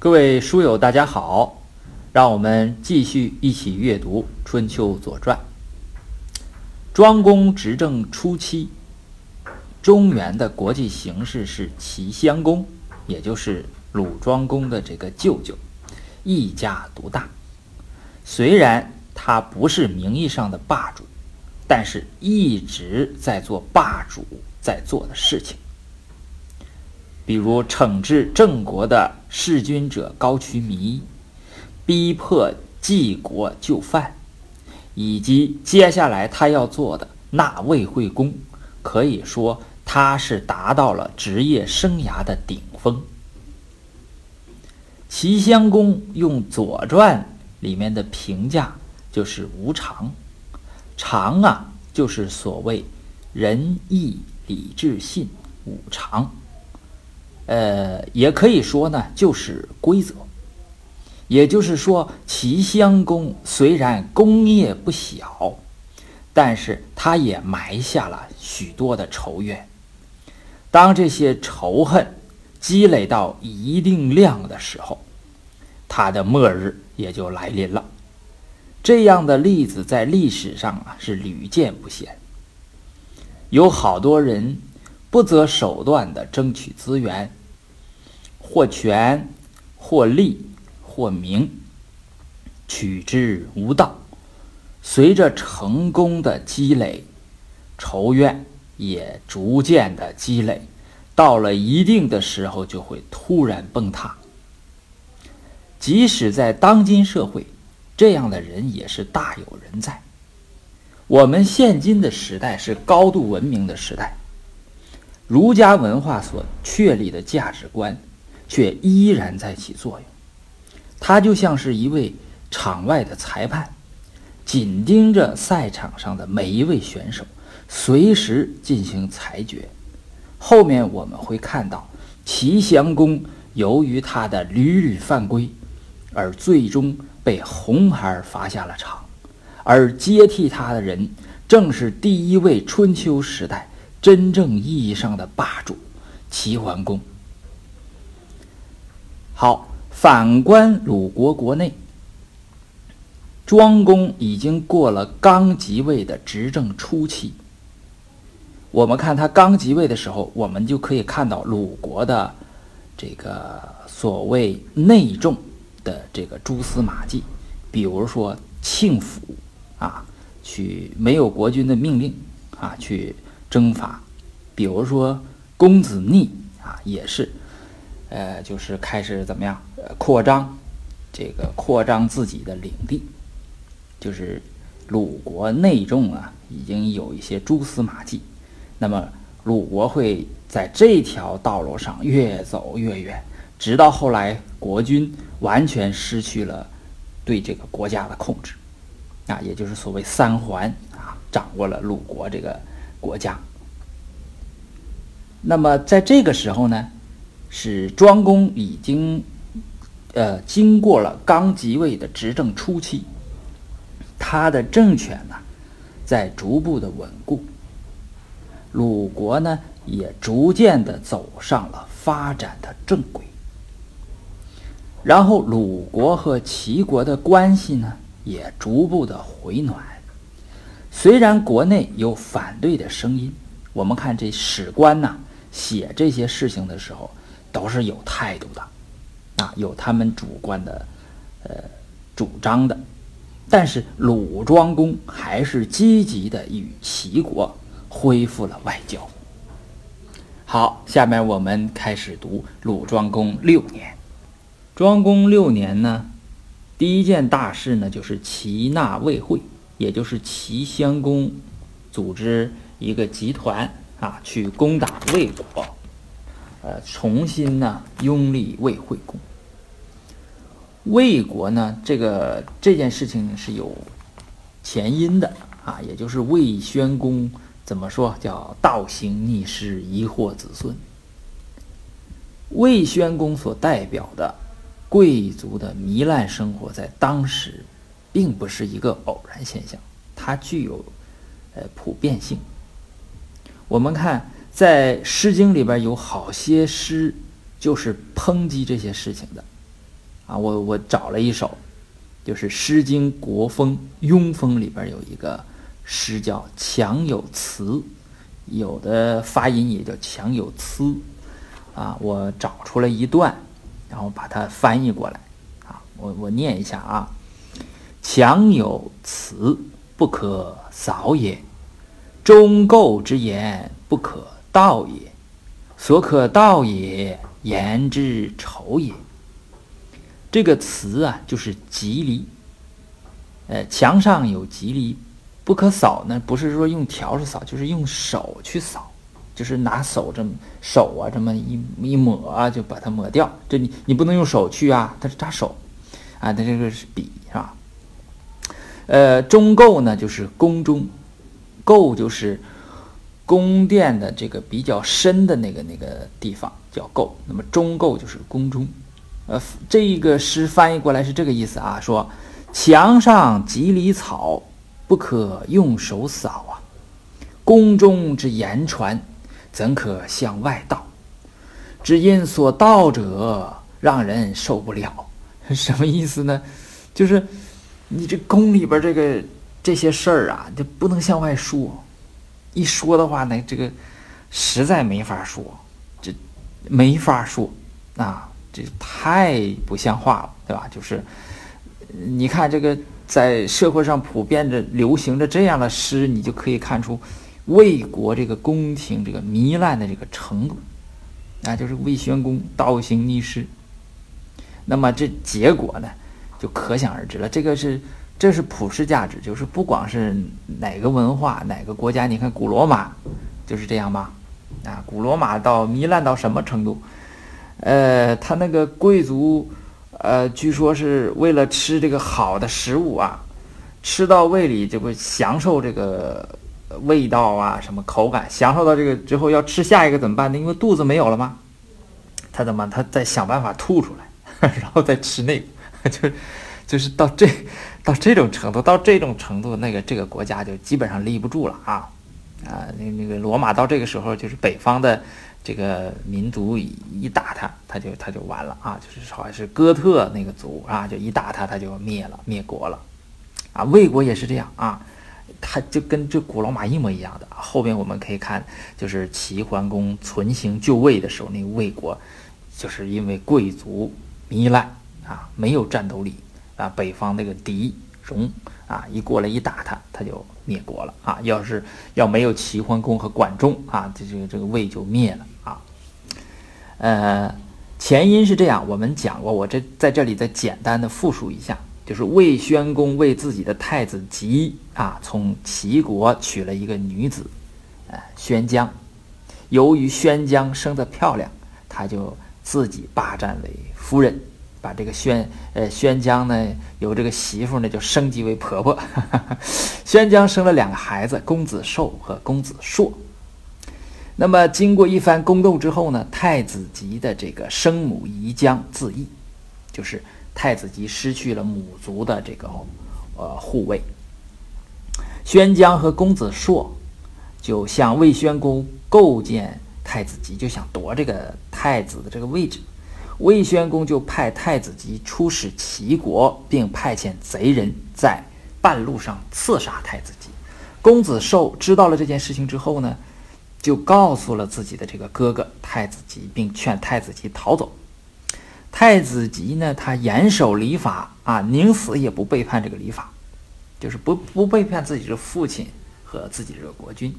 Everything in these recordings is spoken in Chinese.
各位书友，大家好，让我们继续一起阅读《春秋左传》。庄公执政初期，中原的国际形势是齐襄公，也就是鲁庄公的这个舅舅，一家独大。虽然他不是名义上的霸主，但是一直在做霸主在做的事情。比如惩治郑国的弑君者高渠弥，逼迫晋国就范，以及接下来他要做的纳魏惠公，可以说他是达到了职业生涯的顶峰。齐襄公用《左传》里面的评价就是无常，常啊就是所谓仁义礼智信五常。呃，也可以说呢，就是规则。也就是说，齐襄公虽然功业不小，但是他也埋下了许多的仇怨。当这些仇恨积累到一定量的时候，他的末日也就来临了。这样的例子在历史上啊是屡见不鲜。有好多人不择手段的争取资源。或权，或利，或名，取之无道。随着成功的积累，仇怨也逐渐的积累，到了一定的时候，就会突然崩塌。即使在当今社会，这样的人也是大有人在。我们现今的时代是高度文明的时代，儒家文化所确立的价值观。却依然在起作用，他就像是一位场外的裁判，紧盯着赛场上的每一位选手，随时进行裁决。后面我们会看到，齐襄公由于他的屡屡犯规，而最终被红孩儿罚下了场，而接替他的人正是第一位春秋时代真正意义上的霸主齐桓公。好，反观鲁国国内，庄公已经过了刚即位的执政初期。我们看他刚即位的时候，我们就可以看到鲁国的这个所谓内政的这个蛛丝马迹，比如说庆府啊，去没有国君的命令啊去征伐；比如说公子逆啊，也是。呃，就是开始怎么样？呃，扩张，这个扩张自己的领地，就是鲁国内政啊，已经有一些蛛丝马迹。那么鲁国会在这条道路上越走越远，直到后来国君完全失去了对这个国家的控制，啊，也就是所谓三桓啊，掌握了鲁国这个国家。那么在这个时候呢？是庄公已经，呃，经过了刚即位的执政初期，他的政权呢，在逐步的稳固，鲁国呢也逐渐的走上了发展的正轨，然后鲁国和齐国的关系呢也逐步的回暖，虽然国内有反对的声音，我们看这史官呐写这些事情的时候。都是有态度的，啊，有他们主观的，呃，主张的，但是鲁庄公还是积极的与齐国恢复了外交。好，下面我们开始读鲁庄公六年。庄公六年呢，第一件大事呢，就是齐纳魏会，也就是齐襄公组织一个集团啊，去攻打魏国。呃，重新呢拥立魏惠公。魏国呢，这个这件事情是有前因的啊，也就是魏宣公怎么说叫倒行逆施，遗祸子孙。魏宣公所代表的贵族的糜烂生活，在当时并不是一个偶然现象，它具有呃普遍性。我们看。在《诗经》里边有好些诗，就是抨击这些事情的，啊，我我找了一首，就是《诗经·国风·庸风》里边有一个诗叫“强有词”，有的发音也叫“强有词”，啊，我找出了一段，然后把它翻译过来，啊，我我念一下啊，“强有词，不可扫也；忠构之言，不可道也。所可道也，言之丑也。”这个词啊，就是吉离。呃，墙上有吉离，不可扫呢。不是说用笤帚扫，就是用手去扫，就是拿手这么手啊，这么一一抹啊，就把它抹掉。这你你不能用手去啊，它是扎手啊。它这个是笔是吧？呃，中垢呢，就是宫中，垢就是宫殿的这个比较深的那个那个地方叫构。那么中构就是宫中。呃，这一个诗翻译过来是这个意思啊，说墙上几里草，不可用手扫啊。宫中之言传，怎可向外道？只因所道者，让人受不了。什么意思呢？就是你这宫里边这个这些事儿啊，就不能向外说。一说的话呢，这个实在没法说，这没法说啊。这太不像话了，对吧？就是，你看这个在社会上普遍的流行着这样的诗，你就可以看出魏国这个宫廷这个糜烂的这个程度啊，就是魏宣公倒行逆施。那么这结果呢，就可想而知了。这个是这是普世价值，就是不光是哪个文化哪个国家，你看古罗马就是这样吧？啊，古罗马到糜烂到什么程度？呃，他那个贵族，呃，据说是为了吃这个好的食物啊，吃到胃里就会享受这个味道啊，什么口感，享受到这个之后要吃下一个怎么办呢？因为肚子没有了吗？他怎么？他再想办法吐出来，然后再吃那个，就就是到这到这种程度，到这种程度，那个这个国家就基本上立不住了啊啊！那那个罗马到这个时候就是北方的。这个民族一打他，他就他就完了啊！就是好像是哥特那个族啊，就一打他，他就灭了，灭国了，啊，魏国也是这样啊，他就跟这古罗马一模一样的。后边我们可以看，就是齐桓公存行就位的时候，那个魏国就是因为贵族糜烂啊，没有战斗力啊，北方那个狄戎啊，一过来一打他，他就灭国了啊！要是要没有齐桓公和管仲啊，这这个这个魏就灭了啊。呃，前因是这样，我们讲过，我这在这里再简单的复述一下，就是魏宣公为自己的太子吉啊，从齐国娶了一个女子，呃，宣姜。由于宣姜生得漂亮，他就自己霸占为夫人，把这个宣呃宣姜呢，由这个媳妇呢就升级为婆婆。宣姜生了两个孩子，公子寿和公子硕。那么，经过一番宫斗之后呢，太子吉的这个生母宜姜自缢，就是太子吉失去了母族的这个呃护卫。宣姜和公子硕就向魏宣公构建太子吉，就想夺这个太子的这个位置。魏宣公就派太子吉出使齐国，并派遣贼人在半路上刺杀太子吉。公子寿知道了这件事情之后呢？就告诉了自己的这个哥哥太子吉，并劝太子吉逃走。太子吉呢，他严守礼法啊，宁死也不背叛这个礼法，就是不不背叛自己的父亲和自己这个国君。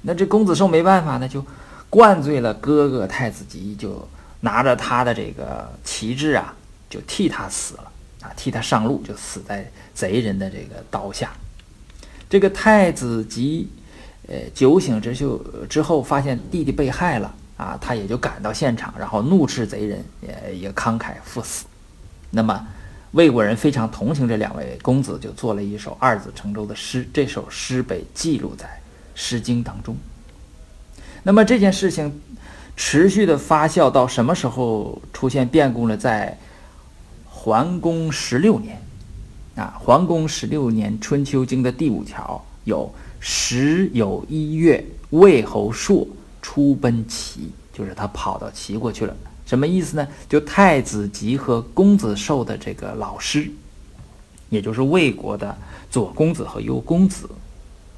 那这公子寿没办法呢，就灌醉了哥哥太子吉，就拿着他的这个旗帜啊，就替他死了啊，替他上路，就死在贼人的这个刀下。这个太子及。呃，酒醒之秀之后，发现弟弟被害了啊，他也就赶到现场，然后怒斥贼人，也也慷慨赴死。那么，魏国人非常同情这两位公子，就做了一首二子乘舟的诗。这首诗被记录在《诗经》当中。那么这件事情持续的发酵到什么时候出现变故呢？在桓公十六年啊，桓公十六年《春秋经》的第五条有。时有一月，魏侯朔出奔齐，就是他跑到齐国去了什么意思呢？就太子吉和公子寿的这个老师，也就是魏国的左公子和右公子，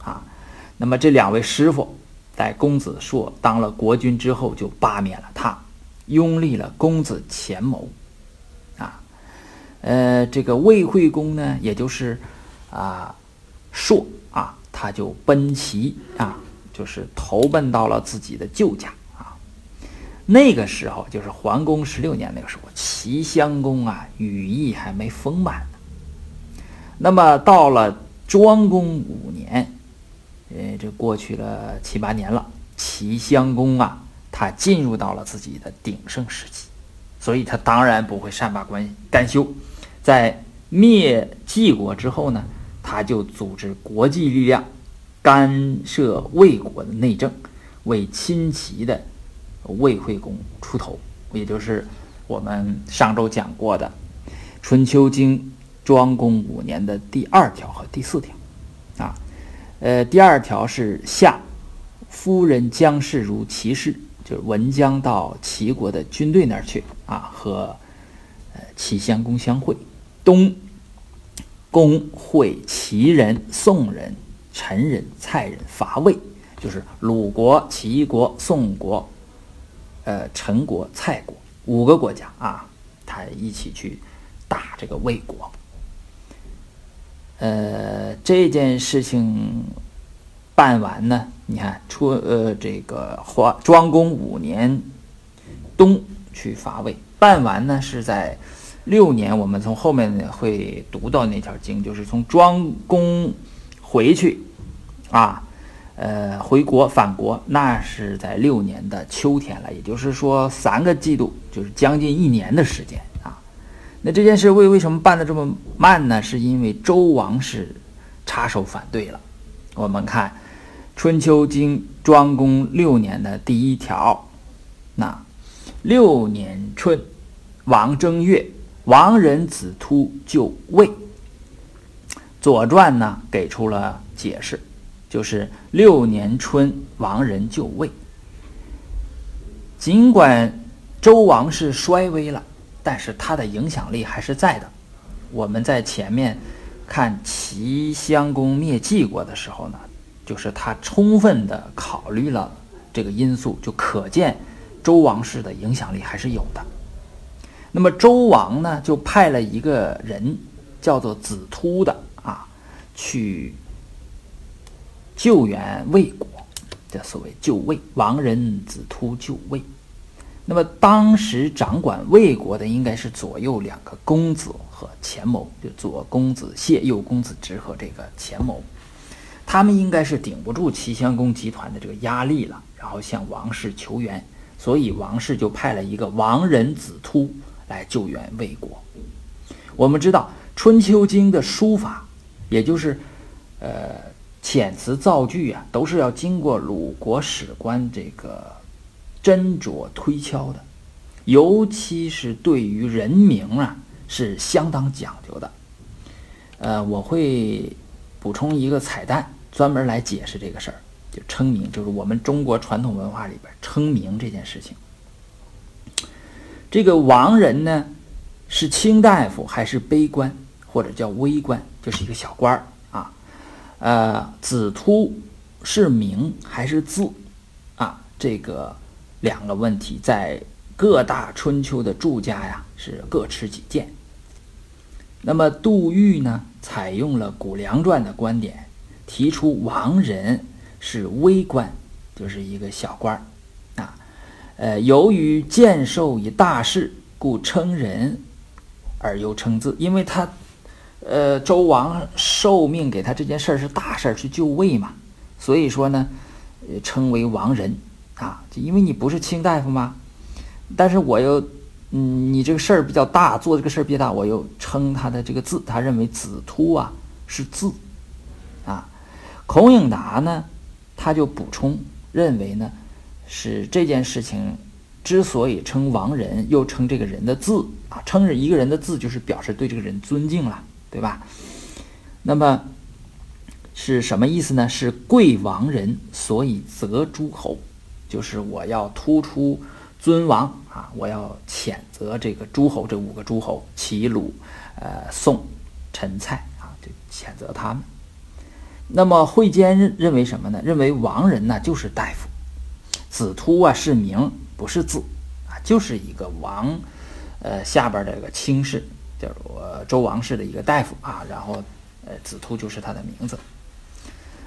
啊，那么这两位师傅在公子硕当了国君之后，就罢免了他，拥立了公子虔谋，啊，呃，这个魏惠公呢，也就是啊硕啊，他就奔齐啊。就是投奔到了自己的舅家啊，那个时候就是桓公十六年那个时候，齐襄公啊羽翼还没丰满呢。那么到了庄公五年，呃，这过去了七八年了，齐襄公啊，他进入到了自己的鼎盛时期，所以他当然不会善罢甘甘休，在灭晋国之后呢，他就组织国际力量。干涉魏国的内政，为亲齐的魏惠公出头，也就是我们上周讲过的《春秋经》庄公五年的第二条和第四条。呃，第二条是夏夫人姜氏如齐氏，就是文姜到齐国的军队那儿去啊，和呃齐襄公相会。冬公会齐人、宋人。陈人、蔡人伐魏，就是鲁国、齐国、宋国、呃陈国、蔡国五个国家啊，他一起去打这个魏国。呃，这件事情办完呢，你看出呃这个华庄公五年冬去伐魏，办完呢是在六年，我们从后面会读到那条经，就是从庄公回去。啊，呃，回国返国，那是在六年的秋天了，也就是说三个季度，就是将近一年的时间。那这件事为为什么办的这么慢呢？是因为周王室插手反对了。我们看《春秋经》庄公六年的第一条，那六年春，王正月，王人子突就位。左传》呢给出了解释。就是六年春，王人就位。尽管周王室衰微了，但是他的影响力还是在的。我们在前面看齐襄公灭晋国的时候呢，就是他充分的考虑了这个因素，就可见周王室的影响力还是有的。那么周王呢，就派了一个人，叫做子突的啊，去。救援魏国，这所谓救魏，王人子突救魏。那么当时掌管魏国的应该是左右两个公子和钱谋，就左公子谢、右公子直和这个钱谋，他们应该是顶不住齐襄公集团的这个压力了，然后向王室求援，所以王室就派了一个王人子突来救援魏国。我们知道《春秋经》的书法，也就是呃。遣词造句啊，都是要经过鲁国史官这个斟酌推敲的，尤其是对于人名啊，是相当讲究的。呃，我会补充一个彩蛋，专门来解释这个事儿，就称名，就是我们中国传统文化里边称名这件事情。这个王人呢，是卿大夫还是卑官，或者叫微官，就是一个小官儿啊。呃，子突是名还是字啊？这个两个问题在各大春秋的注家呀是各持己见。那么杜预呢，采用了《谷梁传》的观点，提出王人是微官，就是一个小官儿啊。呃，由于见受以大事，故称人而又称字，因为他。呃，周王受命给他这件事儿是大事儿，去就位嘛，所以说呢，称为王人啊，就因为你不是卿大夫吗？但是我又，嗯，你这个事儿比较大，做这个事儿比较大，我又称他的这个字，他认为子突啊是字啊。孔颖达呢，他就补充认为呢，是这件事情之所以称王人，又称这个人的字啊，称着一个人的字，就是表示对这个人尊敬了。对吧？那么是什么意思呢？是贵王人，所以择诸侯，就是我要突出尊王啊，我要谴责这个诸侯，这五个诸侯齐鲁、呃宋、陈蔡啊，就谴责他们。那么惠监认认为什么呢？认为王人呢就是大夫，子突啊是名不是字啊，就是一个王，呃下边这个卿士叫做周王室的一个大夫啊，然后呃子突就是他的名字。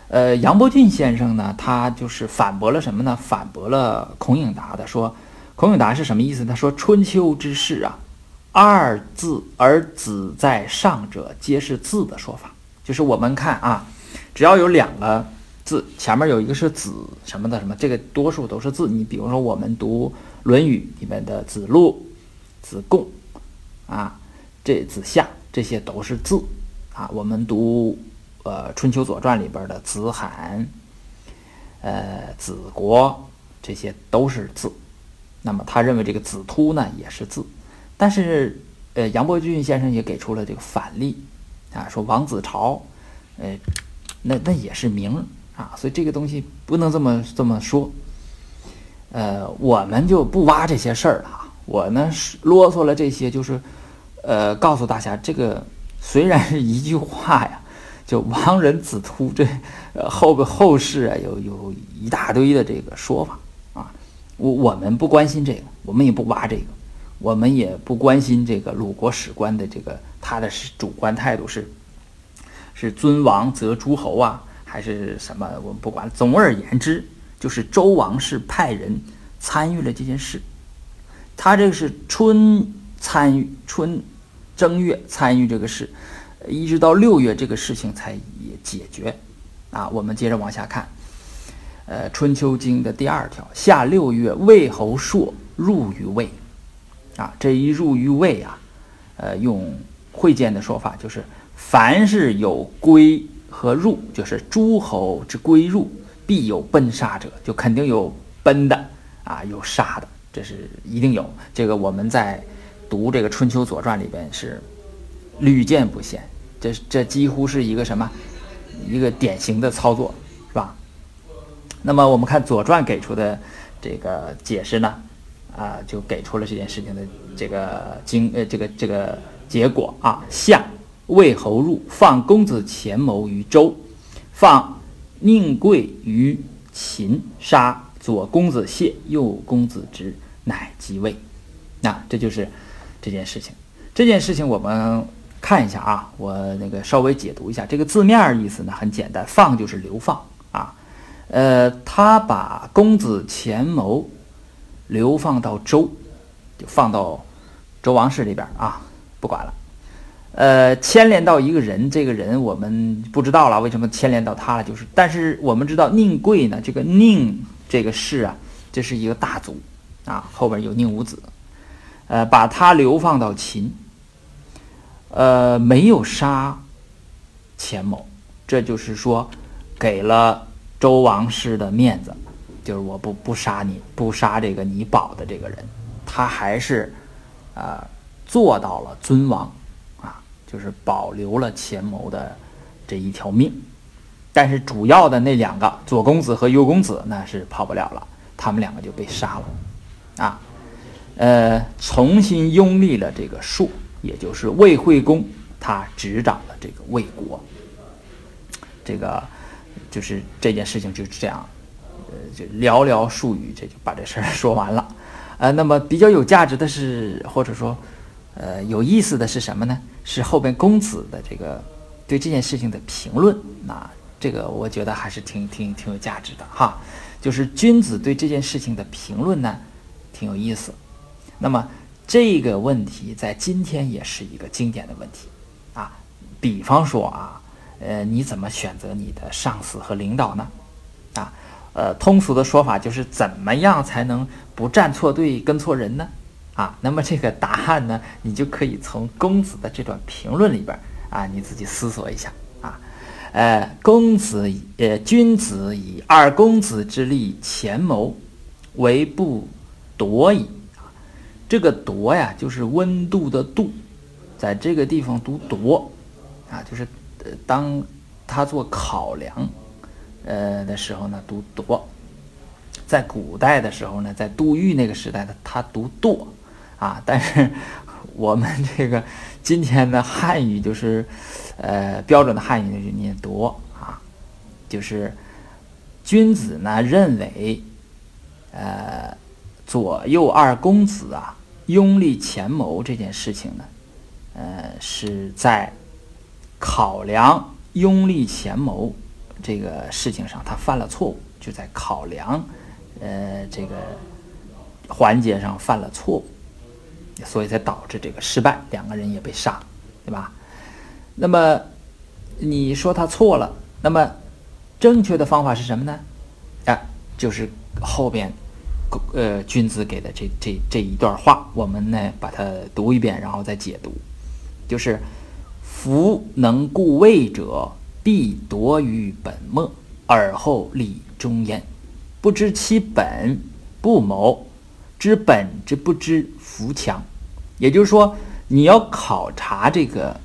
呃，杨伯峻先生呢，他就是反驳了什么呢？反驳了孔颖达的，说孔颖达是什么意思？他说春秋之事啊，二字而子在上者，皆是字的说法。就是我们看啊，只要有两个字，前面有一个是子什么的什么，这个多数都是字。你比如说我们读《论语》里面的子路、子贡啊，这子夏这些都是字啊。我们读。呃，《春秋左传》里边的子罕、呃子国，这些都是字。那么他认为这个子突呢也是字，但是呃，杨伯峻先生也给出了这个反例啊，说王子朝，呃，那那也是名啊，所以这个东西不能这么这么说。呃，我们就不挖这些事儿了啊。我呢是啰嗦了这些，就是呃，告诉大家，这个虽然是一句话呀。就 亡人子突这，呃后个后世啊，有有一大堆的这个说法啊，我我们不关心这个，我们也不挖这个，我们也不关心这个鲁国史官的这个他的主观态度是，是尊王则诸侯啊，还是什么？我们不管。总而言之，就是周王室派人参与了这件事，他这个是春参与春正月参与这个事。一直到六月，这个事情才也解决，啊，我们接着往下看，呃，《春秋经》的第二条，夏六月，魏侯朔入于魏，啊，这一入于魏啊，呃，用会见的说法就是，凡是有归和入，就是诸侯之归入，必有奔杀者，就肯定有奔的，啊，有杀的，这是一定有。这个我们在读这个《春秋左传》里边是。屡见不鲜，这这几乎是一个什么，一个典型的操作，是吧？那么我们看《左传》给出的这个解释呢，啊，就给出了这件事情的这个经呃这个这个结果啊。相魏侯入，放公子虔谋于周，放宁贵于秦，杀左公子谢，右公子直，乃即位。那这就是这件事情。这件事情我们。看一下啊，我那个稍微解读一下这个字面意思呢，很简单，放就是流放啊，呃，他把公子虔谋流放到周，就放到周王室里边啊，不管了，呃，牵连到一个人，这个人我们不知道了，为什么牵连到他了？就是，但是我们知道宁贵呢，这个宁这个氏啊，这是一个大族啊，后边有宁武子，呃，把他流放到秦。呃，没有杀钱某，这就是说，给了周王室的面子，就是我不不杀你，不杀这个你保的这个人，他还是，呃，做到了尊王，啊，就是保留了钱某的这一条命，但是主要的那两个左公子和右公子那是跑不了了，他们两个就被杀了，啊，呃，重新拥立了这个树。也就是魏惠公，他执掌了这个魏国，这个就是这件事情就是这样，呃，就寥寥数语，这就把这事儿说完了。呃，那么比较有价值的是，或者说，呃，有意思的是什么呢？是后边公子的这个对这件事情的评论。那这个我觉得还是挺挺挺有价值的哈。就是君子对这件事情的评论呢，挺有意思。那么。这个问题在今天也是一个经典的问题，啊，比方说啊，呃，你怎么选择你的上司和领导呢？啊，呃，通俗的说法就是怎么样才能不站错队跟错人呢？啊，那么这个答案呢，你就可以从公子的这段评论里边啊，你自己思索一下啊，呃，公子呃君子以二公子之力前谋，为不夺矣。这个“夺”呀，就是温度的“度”，在这个地方读“夺”，啊，就是呃，当他做考量，呃的时候呢，读“夺”。在古代的时候呢，在杜预那个时代的他读度啊，但是 我们这个今天的汉语就是呃标准的汉语就是念夺啊，就是君子呢认为呃左右二公子啊拥立前谋这件事情呢，呃是在考量拥立前谋这个事情上他犯了错误，就在考量。呃，这个环节上犯了错误，所以才导致这个失败，两个人也被杀，对吧？那么你说他错了，那么正确的方法是什么呢？啊，就是后边呃君子给的这这这一段话，我们呢把它读一遍，然后再解读，就是“夫能固位者，必夺于本末，而后立中焉。”不知其本，不谋；知本之不知，福强。也就是说，你要考察这个，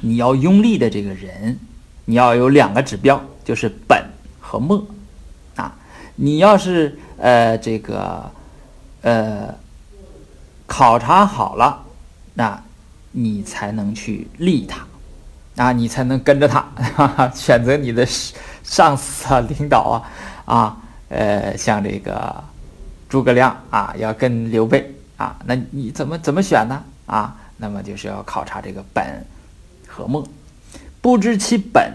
你要拥立的这个人，你要有两个指标，就是本和末啊。你要是呃这个呃考察好了，那你才能去立他啊，你才能跟着他，哈 哈选择你的上司啊、领导啊啊。呃，像这个诸葛亮啊，要跟刘备啊，那你怎么怎么选呢？啊，那么就是要考察这个本和末，不知其本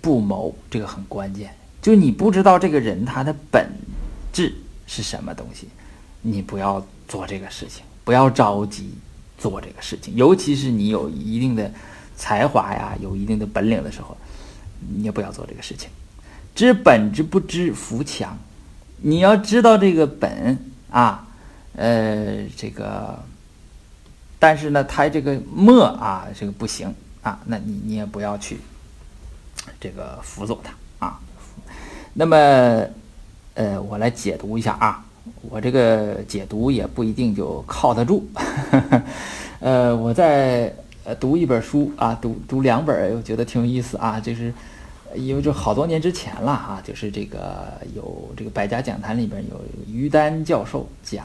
不谋，这个很关键。就你不知道这个人他的本质是什么东西，你不要做这个事情，不要着急做这个事情。尤其是你有一定的才华呀，有一定的本领的时候，你也不要做这个事情。知本之不知，弗强。你要知道这个本啊，呃，这个，但是呢，他这个末啊，这个不行啊，那你你也不要去这个辅佐他啊。那么，呃，我来解读一下啊，我这个解读也不一定就靠得住。呃，我在呃读一本书啊，读读两本，我觉得挺有意思啊，就是。因为这好多年之前了哈，就是这个有这个百家讲坛里边有于丹教授讲，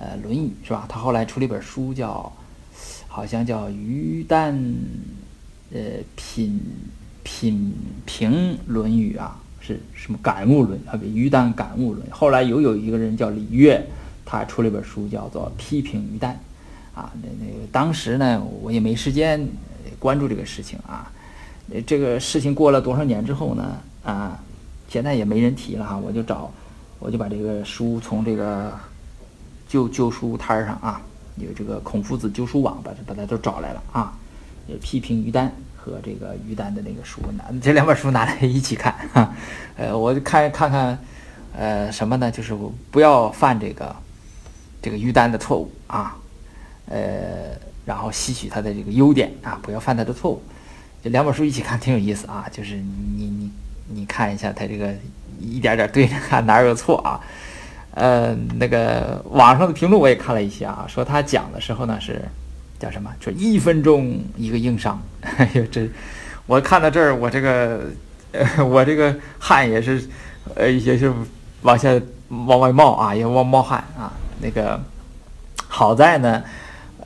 呃《论语》是吧？他后来出了一本书叫，好像叫《于丹，呃品品评论语》啊，是什么感悟论啊？于丹感悟论。后来又有一个人叫李岳，他出了一本书叫做《批评于丹》，啊，那那个当时呢，我也没时间关注这个事情啊。这个事情过了多少年之后呢？啊，现在也没人提了哈。我就找，我就把这个书从这个旧旧书摊上啊，有这个孔夫子旧书网，把把它都找来了啊。也批评于丹和这个于丹的那个书拿这两本书拿来一起看哈。呃，我看看看，呃，什么呢？就是不要犯这个这个于丹的错误啊。呃，然后吸取他的这个优点啊，不要犯他的错误。这两本书一起看挺有意思啊，就是你你你看一下他这个一点点对着看哪有错啊？呃，那个网上的评论我也看了一些啊，说他讲的时候呢是叫什么？就一分钟一个硬伤。哎呦，这我看到这儿，我这个呃 我这个汗也是呃也是往下往外冒啊，也往冒汗啊。那个好在呢。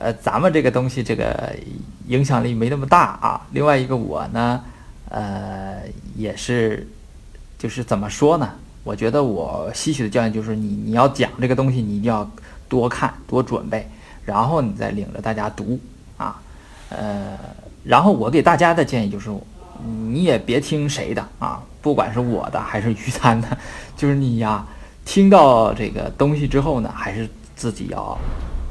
呃，咱们这个东西，这个影响力没那么大啊。另外一个，我呢，呃，也是，就是怎么说呢？我觉得我吸取的教训就是，你你要讲这个东西，你一定要多看多准备，然后你再领着大家读啊。呃，然后我给大家的建议就是，你也别听谁的啊，不管是我的还是于丹的，就是你呀，听到这个东西之后呢，还是自己要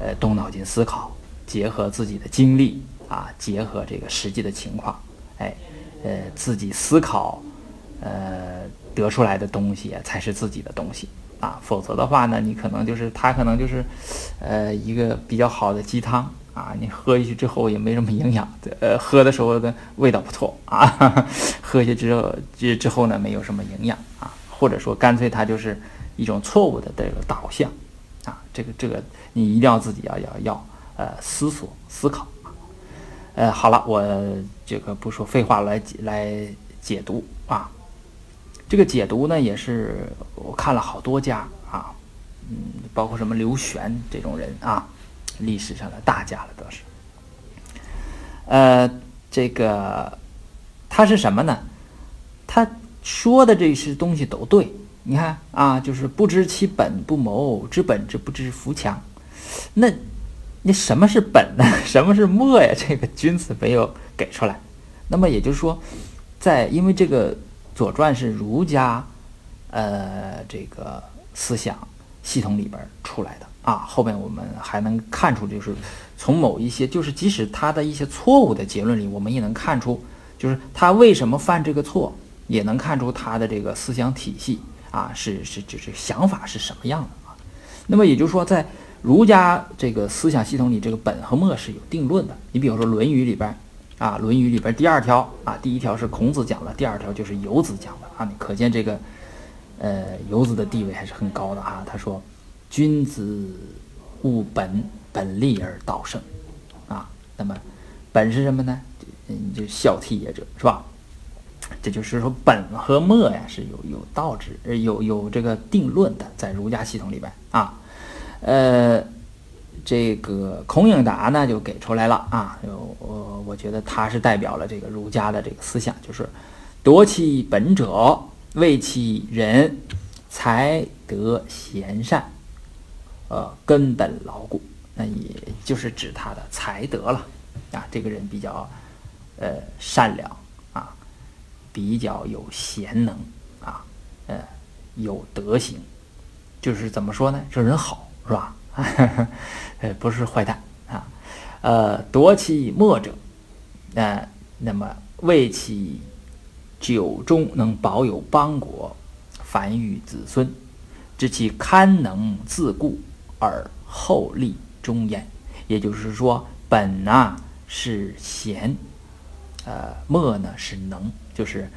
呃动脑筋思考。结合自己的经历啊，结合这个实际的情况，哎，呃，自己思考，呃，得出来的东西才是自己的东西啊。否则的话呢，你可能就是他可能就是，呃，一个比较好的鸡汤啊，你喝下去之后也没什么营养，呃，喝的时候的味道不错啊，喝下之后之之后呢，没有什么营养啊，或者说干脆它就是一种错误的这个导向啊，这个这个你一定要自己要要要。呃，思索思考呃，好了，我这个不说废话，来来解读啊。这个解读呢，也是我看了好多家啊，嗯，包括什么刘玄这种人啊，历史上的大家了都是。呃，这个他是什么呢？他说的这些东西都对，你看啊，就是不知其本不谋，知本之不知福强。那那什么是本呢？什么是末呀？这个君子没有给出来。那么也就是说，在因为这个《左传》是儒家呃这个思想系统里边出来的啊，后面我们还能看出，就是从某一些，就是即使他的一些错误的结论里，我们也能看出，就是他为什么犯这个错，也能看出他的这个思想体系啊，是是就是想法是什么样的啊。那么也就是说，在儒家这个思想系统里，这个本和末是有定论的。你比如说《论语》里边。啊，《论语》里边第二条啊，第一条是孔子讲的，第二条就是游子讲的啊。你可见这个，呃，游子的地位还是很高的啊。他说：“君子务本，本立而道生。”啊，那么本是什么呢？嗯，就孝悌也者，是吧？这就是说本和末呀是有有道之，有有这个定论的，在儒家系统里边啊，呃。这个孔颖达呢，就给出来了啊，我我觉得他是代表了这个儒家的这个思想，就是夺其本者，为其人才德贤善，呃，根本牢固，那也就是指他的才德了啊。这个人比较呃善良啊，比较有贤能啊，呃，有德行，就是怎么说呢？这人好是吧？呃，不是坏蛋啊，呃，夺其末者，呃，那么为其久终能保有邦国，繁育子孙，知其堪能自固而后立终焉。也就是说，本呢是贤，呃，末呢是能，就是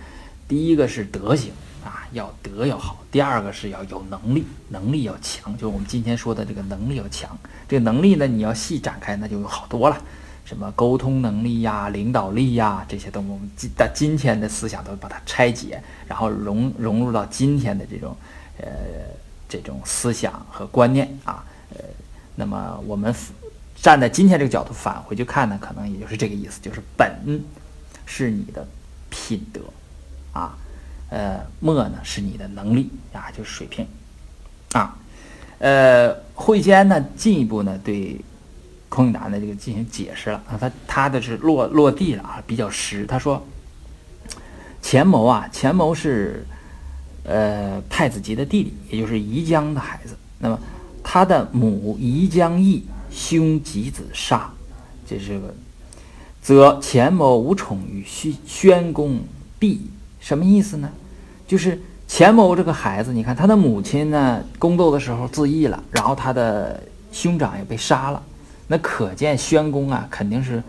第一个是德行。啊，要德要好。第二个是要有能力，能力要强，就是我们今天说的这个能力要强。这个能力呢，你要细展开，那就有好多了，什么沟通能力呀、领导力呀，这些东西，我们今但今天的思想都把它拆解，然后融融入到今天的这种呃这种思想和观念啊。呃，那么我们站在今天这个角度返回去看呢，可能也就是这个意思，就是本是你的品德啊。呃，墨呢是你的能力啊，就是水平，啊，呃，会坚呢进一步呢对孔颖达呢这个进行解释了啊，他他的是落落地了啊，比较实。他说，钱谋啊，钱谋是呃太子吉的弟弟，也就是宜江的孩子。那么他的母宜江义兄吉子杀，这是个，则钱谋无宠于宣宣公毕，什么意思呢？就是钱某这个孩子，你看他的母亲呢，宫斗的时候自缢了，然后他的兄长也被杀了，那可见宣公啊，肯定是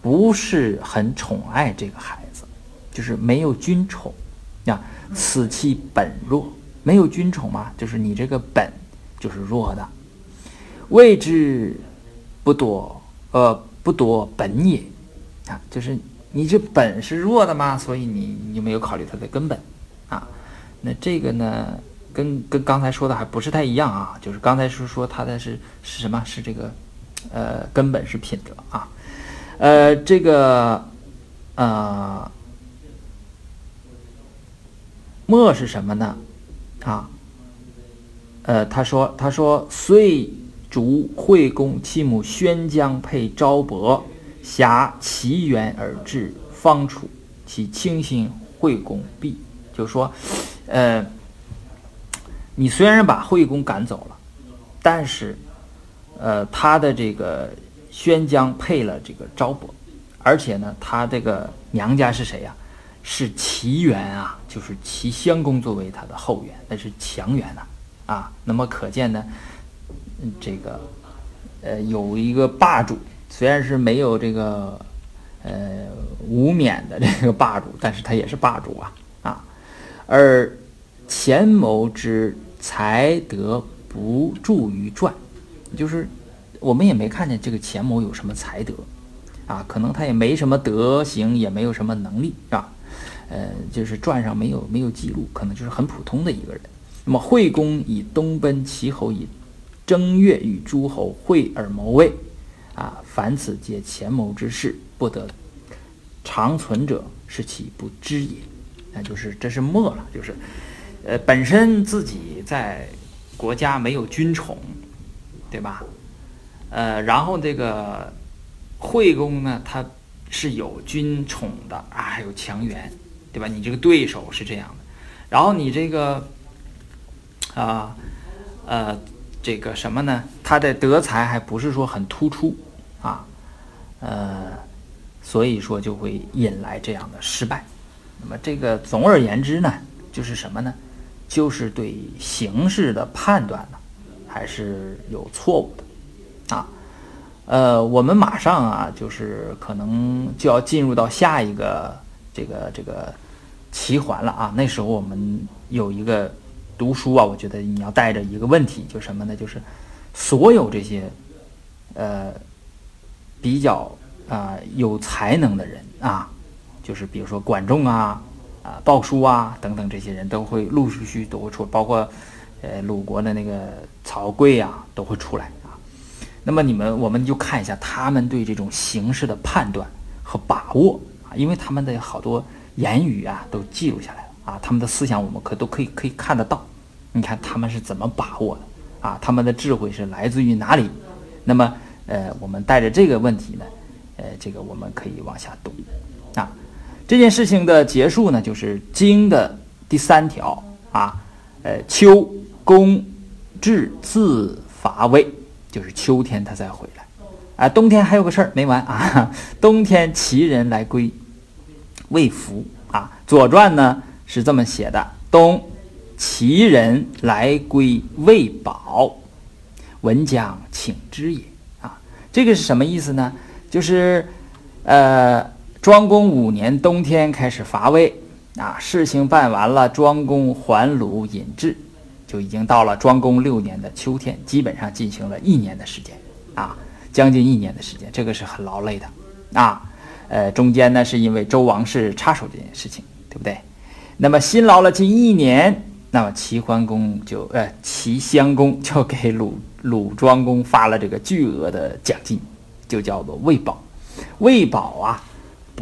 不是很宠爱这个孩子，就是没有君宠呀。此其本弱，没有君宠嘛，就是你这个本就是弱的，位置不多，呃，不多本也啊，就是你这本是弱的嘛，所以你你没有考虑它的根本。那这个呢，跟跟刚才说的还不是太一样啊。就是刚才是说他的是是什么？是这个，呃，根本是品德啊。呃，这个，呃，末是什么呢？啊，呃，他说他说遂逐惠公其母宣姜配昭伯，挟其源而至方楚，其清心惠公毕。就说，呃，你虽然把惠公赶走了，但是，呃，他的这个宣姜配了这个昭伯，而且呢，他这个娘家是谁呀？是齐元啊，就是齐襄公作为他的后援，那是强援呐，啊，那么可见呢，这个，呃，有一个霸主，虽然是没有这个，呃，无冕的这个霸主，但是他也是霸主啊。而钱谋之才德不著于传，就是我们也没看见这个钱谋有什么才德，啊，可能他也没什么德行，也没有什么能力，是吧？呃，就是传上没有没有记录，可能就是很普通的一个人。那么惠公以东奔，齐侯以正月与诸侯会而谋位，啊，凡此皆前谋之事，不得长存者，是其不知也。那就是这是没了，就是，呃，本身自己在国家没有君宠，对吧？呃，然后这个惠公呢，他是有君宠的啊，还有强援，对吧？你这个对手是这样的，然后你这个。啊，呃，这个什么呢？他的德才还不是说很突出啊，呃，所以说就会引来这样的失败。那么这个总而言之呢，就是什么呢？就是对形势的判断呢，还是有错误的啊。呃，我们马上啊，就是可能就要进入到下一个这个这个奇环了啊。那时候我们有一个。读书啊，我觉得你要带着一个问题，就什么呢？就是所有这些呃比较啊有才能的人啊，就是比如说管仲啊、啊鲍叔啊等等这些人都会陆陆续续都会出，包括呃鲁国的那个曹刿啊都会出来啊。那么你们我们就看一下他们对这种形势的判断和把握啊，因为他们的好多言语啊都记录下来了啊，他们的思想我们可都可以可以看得到。你看他们是怎么把握的啊？他们的智慧是来自于哪里？那么，呃，我们带着这个问题呢，呃，这个我们可以往下读啊。这件事情的结束呢，就是经的第三条啊，呃，秋公至自伐魏，就是秋天他再回来啊。冬天还有个事儿没完啊，冬天齐人来归魏服啊。《左传》呢是这么写的：冬。齐人来归魏宝，文将请之也。啊，这个是什么意思呢？就是，呃，庄公五年冬天开始伐魏，啊，事情办完了，庄公还鲁引至，就已经到了庄公六年的秋天，基本上进行了一年的时间，啊，将近一年的时间，这个是很劳累的，啊，呃，中间呢是因为周王室插手这件事情，对不对？那么辛劳了近一年。那么齐桓公就呃齐襄公就给鲁鲁庄公发了这个巨额的奖金，就叫做魏宝。魏宝啊，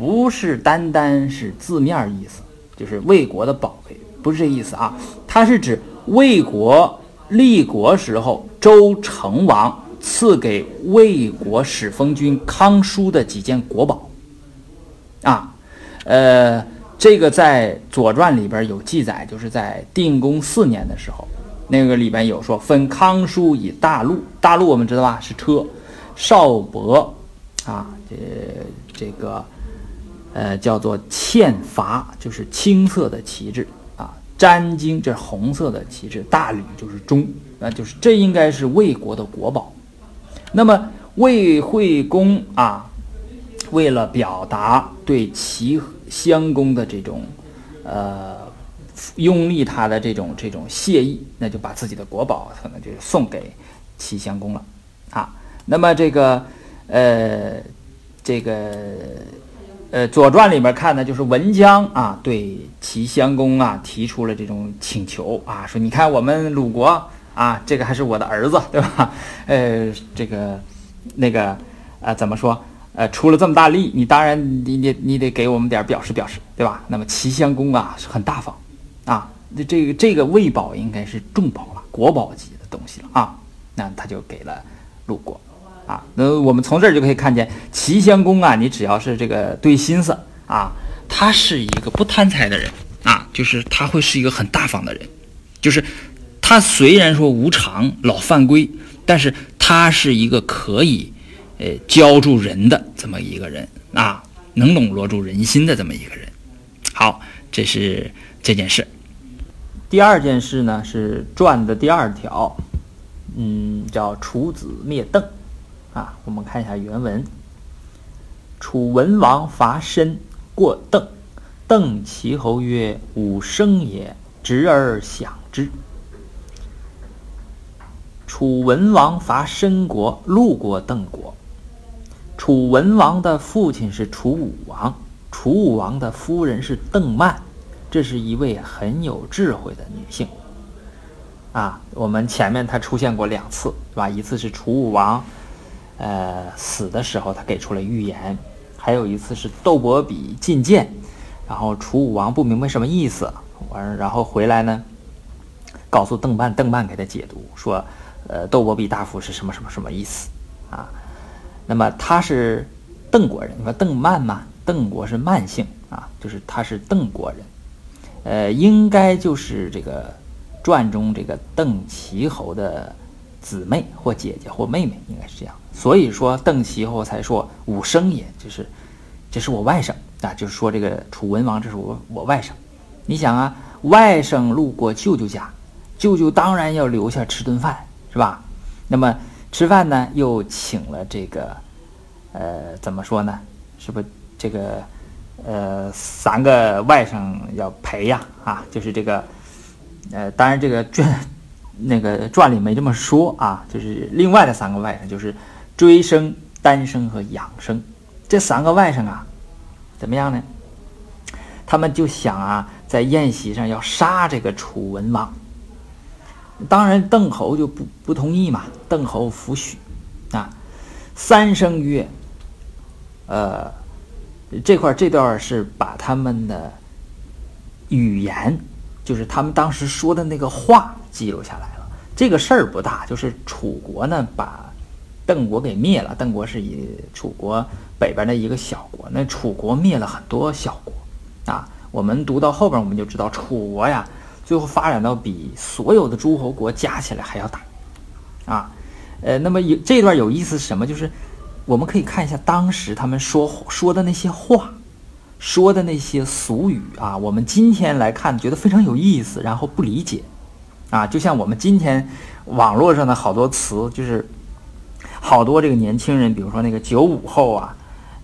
不是单单是字面意思，就是魏国的宝贝，不是这意思啊。它是指魏国立国时候周成王赐给魏国始封君康叔的几件国宝啊，呃。这个在《左传》里边有记载，就是在定公四年的时候，那个里边有说分康叔以大路，大路我们知道吧，是车，少伯，啊，这这个，呃，叫做嵌伐，就是青色的旗帜啊，沾巾这红色的旗帜，大吕就是钟，那就是这应该是魏国的国宝。那么魏惠公啊，为了表达对齐。襄公的这种，呃，拥立他的这种这种谢意，那就把自己的国宝可能就送给齐襄公了，啊，那么这个，呃，这个，呃，《左传》里面看呢，就是文姜啊，对齐襄公啊提出了这种请求啊，说你看我们鲁国啊，这个还是我的儿子，对吧？呃，这个，那个，呃，怎么说？呃，出了这么大力，你当然你你你得给我们点表示表示，对吧？那么齐襄公啊是很大方，啊，这这个这个魏宝应该是重宝了，国宝级的东西了啊，那他就给了鲁国，啊，那我们从这儿就可以看见齐襄公啊，你只要是这个对心思啊，他是一个不贪财的人啊，就是他会是一个很大方的人，就是他虽然说无常老犯规，但是他是一个可以。呃，教住人的这么一个人啊，能笼络住人心的这么一个人。好，这是这件事。第二件事呢是传的第二条，嗯，叫楚子灭邓啊。我们看一下原文：楚文王伐申，过邓。邓齐侯曰：“吾生也，执而享之。”楚文王伐申国，路过邓国。楚文王的父亲是楚武王，楚武王的夫人是邓曼，这是一位很有智慧的女性。啊，我们前面她出现过两次，是吧？一次是楚武王，呃，死的时候，他给出了预言；还有一次是窦伯比进谏，然后楚武王不明白什么意思，完然后回来呢，告诉邓曼，邓曼给他解读说，呃，窦伯比大夫是什么什么什么意思啊？那么他是邓国人，你说邓曼嘛？邓国是慢姓啊，就是他是邓国人，呃，应该就是这个。传中这个邓齐侯的姊妹或姐姐或妹妹应该是这样，所以说邓齐侯才说吾生也，就是这是我外甥啊，就是说这个楚文王这是我我外甥。你想啊，外甥路过舅舅家，舅舅当然要留下吃顿饭，是吧？那么吃饭呢，又请了这个呃，怎么说呢？是不这个呃三个外甥要陪呀？啊，就是这个。呃，当然这个传，那个传里没这么说啊，就是另外的三个外甥，就是追生、单生和养生这三个外甥啊，怎么样呢？他们就想啊，在宴席上要杀这个楚文王。当然邓侯就不不同意嘛，邓侯弗许啊。三生曰：“呃，这块这段是把他们的语言。”就是他们当时说的那个话记录下来了。这个事儿不大，就是楚国呢把邓国给灭了。邓国是以楚国北边的一个小国，那楚国灭了很多小国啊。我们读到后边，我们就知道楚国呀，最后发展到比所有的诸侯国加起来还要大啊。呃，那么有这段有意思是什么？就是我们可以看一下当时他们说说的那些话。说的那些俗语啊，我们今天来看觉得非常有意思，然后不理解，啊，就像我们今天网络上的好多词，就是好多这个年轻人，比如说那个九五后啊，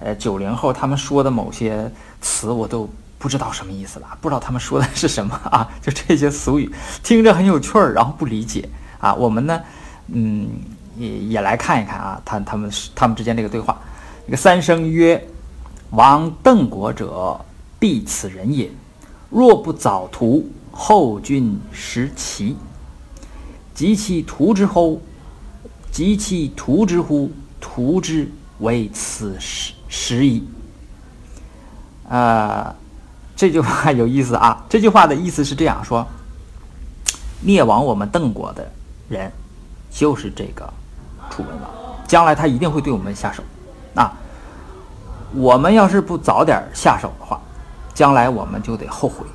呃九零后，他们说的某些词我都不知道什么意思了，不知道他们说的是什么啊，就这些俗语听着很有趣儿，然后不理解啊。我们呢，嗯，也也来看一看啊，他他们他们之间这个对话，那个三生曰。王邓国者，必此人也。若不早图，后军食齐。及其屠之乎？及其屠之乎？屠之为此时时矣。啊，这句话有意思啊！这句话的意思是这样说：灭亡我们邓国的人，就是这个楚文王，将来他一定会对我们下手。啊。我们要是不早点下手的话，将来我们就得后悔。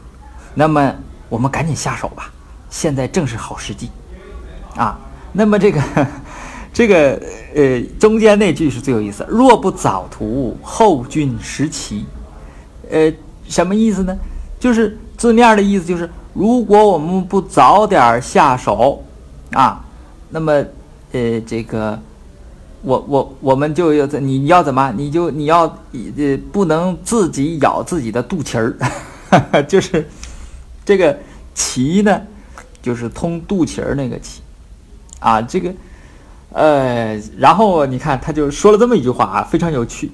那么我们赶紧下手吧，现在正是好时机，啊。那么这个这个呃中间那句是最有意思，若不早图，后军食齐。呃，什么意思呢？就是字面的意思就是，如果我们不早点下手，啊，那么呃这个。我我我们就要你你要怎么你就你要呃不能自己咬自己的肚脐儿，就是这个脐呢，就是通肚脐儿那个脐啊，这个呃，然后你看他就说了这么一句话啊，非常有趣。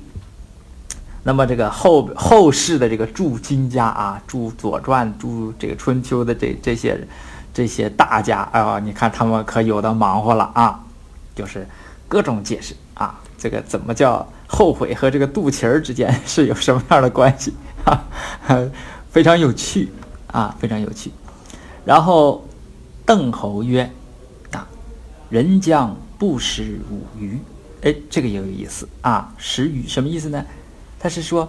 那么这个后后世的这个注金家啊，注左传、注这个春秋的这这些这些大家啊，你看他们可有的忙活了啊，就是。各种解释啊，这个怎么叫后悔和这个肚脐儿之间是有什么样的关系啊？非常有趣啊，非常有趣。然后邓侯曰：“啊，人将不食五鱼。”哎，这个也有意思啊，食鱼什么意思呢？他是说，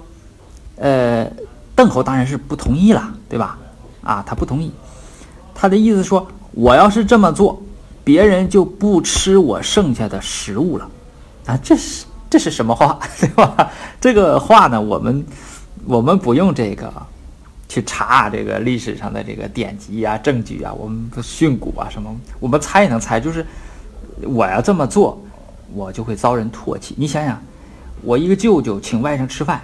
呃，邓侯当然是不同意了，对吧？啊，他不同意，他的意思说，我要是这么做。别人就不吃我剩下的食物了，啊，这是这是什么话，对吧？这个话呢，我们我们不用这个去查这个历史上的这个典籍啊、证据啊，我们训诂啊什么，我们猜也能猜，就是我要这么做，我就会遭人唾弃。你想想，我一个舅舅请外甥吃饭，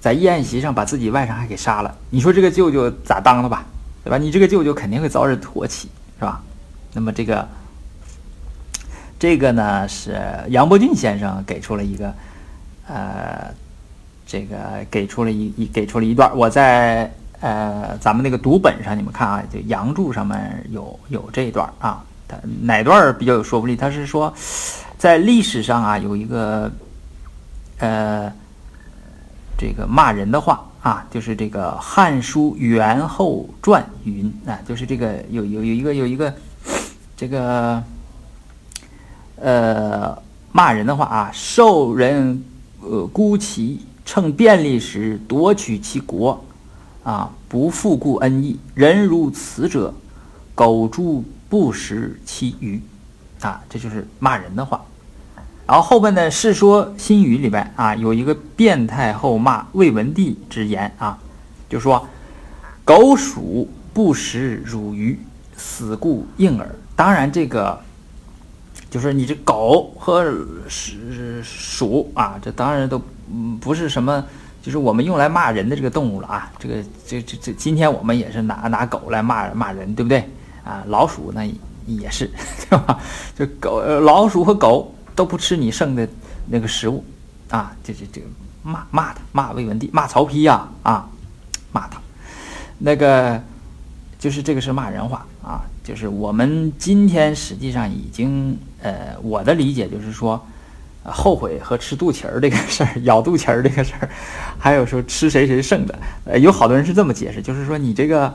在宴席上把自己外甥还给杀了，你说这个舅舅咋当的吧？对吧？你这个舅舅肯定会遭人唾弃，是吧？那么这个。这个呢是杨伯峻先生给出了一个，呃，这个给出了一一给出了一段，我在呃，咱们那个读本上，你们看啊，就杨柱上面有有这一段啊，它哪段比较有说服力？他是说，在历史上啊，有一个呃，这个骂人的话啊，就是这个《汉书·元后传》云啊，就是这个有有有一个有一个这个呃骂人的话啊，受人呃孤其趁便利时夺取其国。啊，不复故恩义，人如此者，苟诛不食其鱼。啊，这就是骂人的话。然后后边呢《世说新语》里边啊，有一个变态后骂魏文帝之言啊，就说：“狗鼠不食乳鱼，死故应耳。”当然，这个就是你这狗和鼠啊，这当然都不是什么。就是我们用来骂人的这个动物了啊，这个这这这，今天我们也是拿拿狗来骂骂人，对不对啊？老鼠那也是，对吧？就狗、老鼠和狗都不吃你剩的那个食物啊，这这这骂骂他，骂魏文帝，骂曹丕呀啊，骂他，那个就是这个是骂人话啊，就是我们今天实际上已经呃，我的理解就是说。后悔和吃肚脐儿这个事儿，咬肚脐儿这个事儿，还有说吃谁谁剩的，呃，有好多人是这么解释，就是说你这个，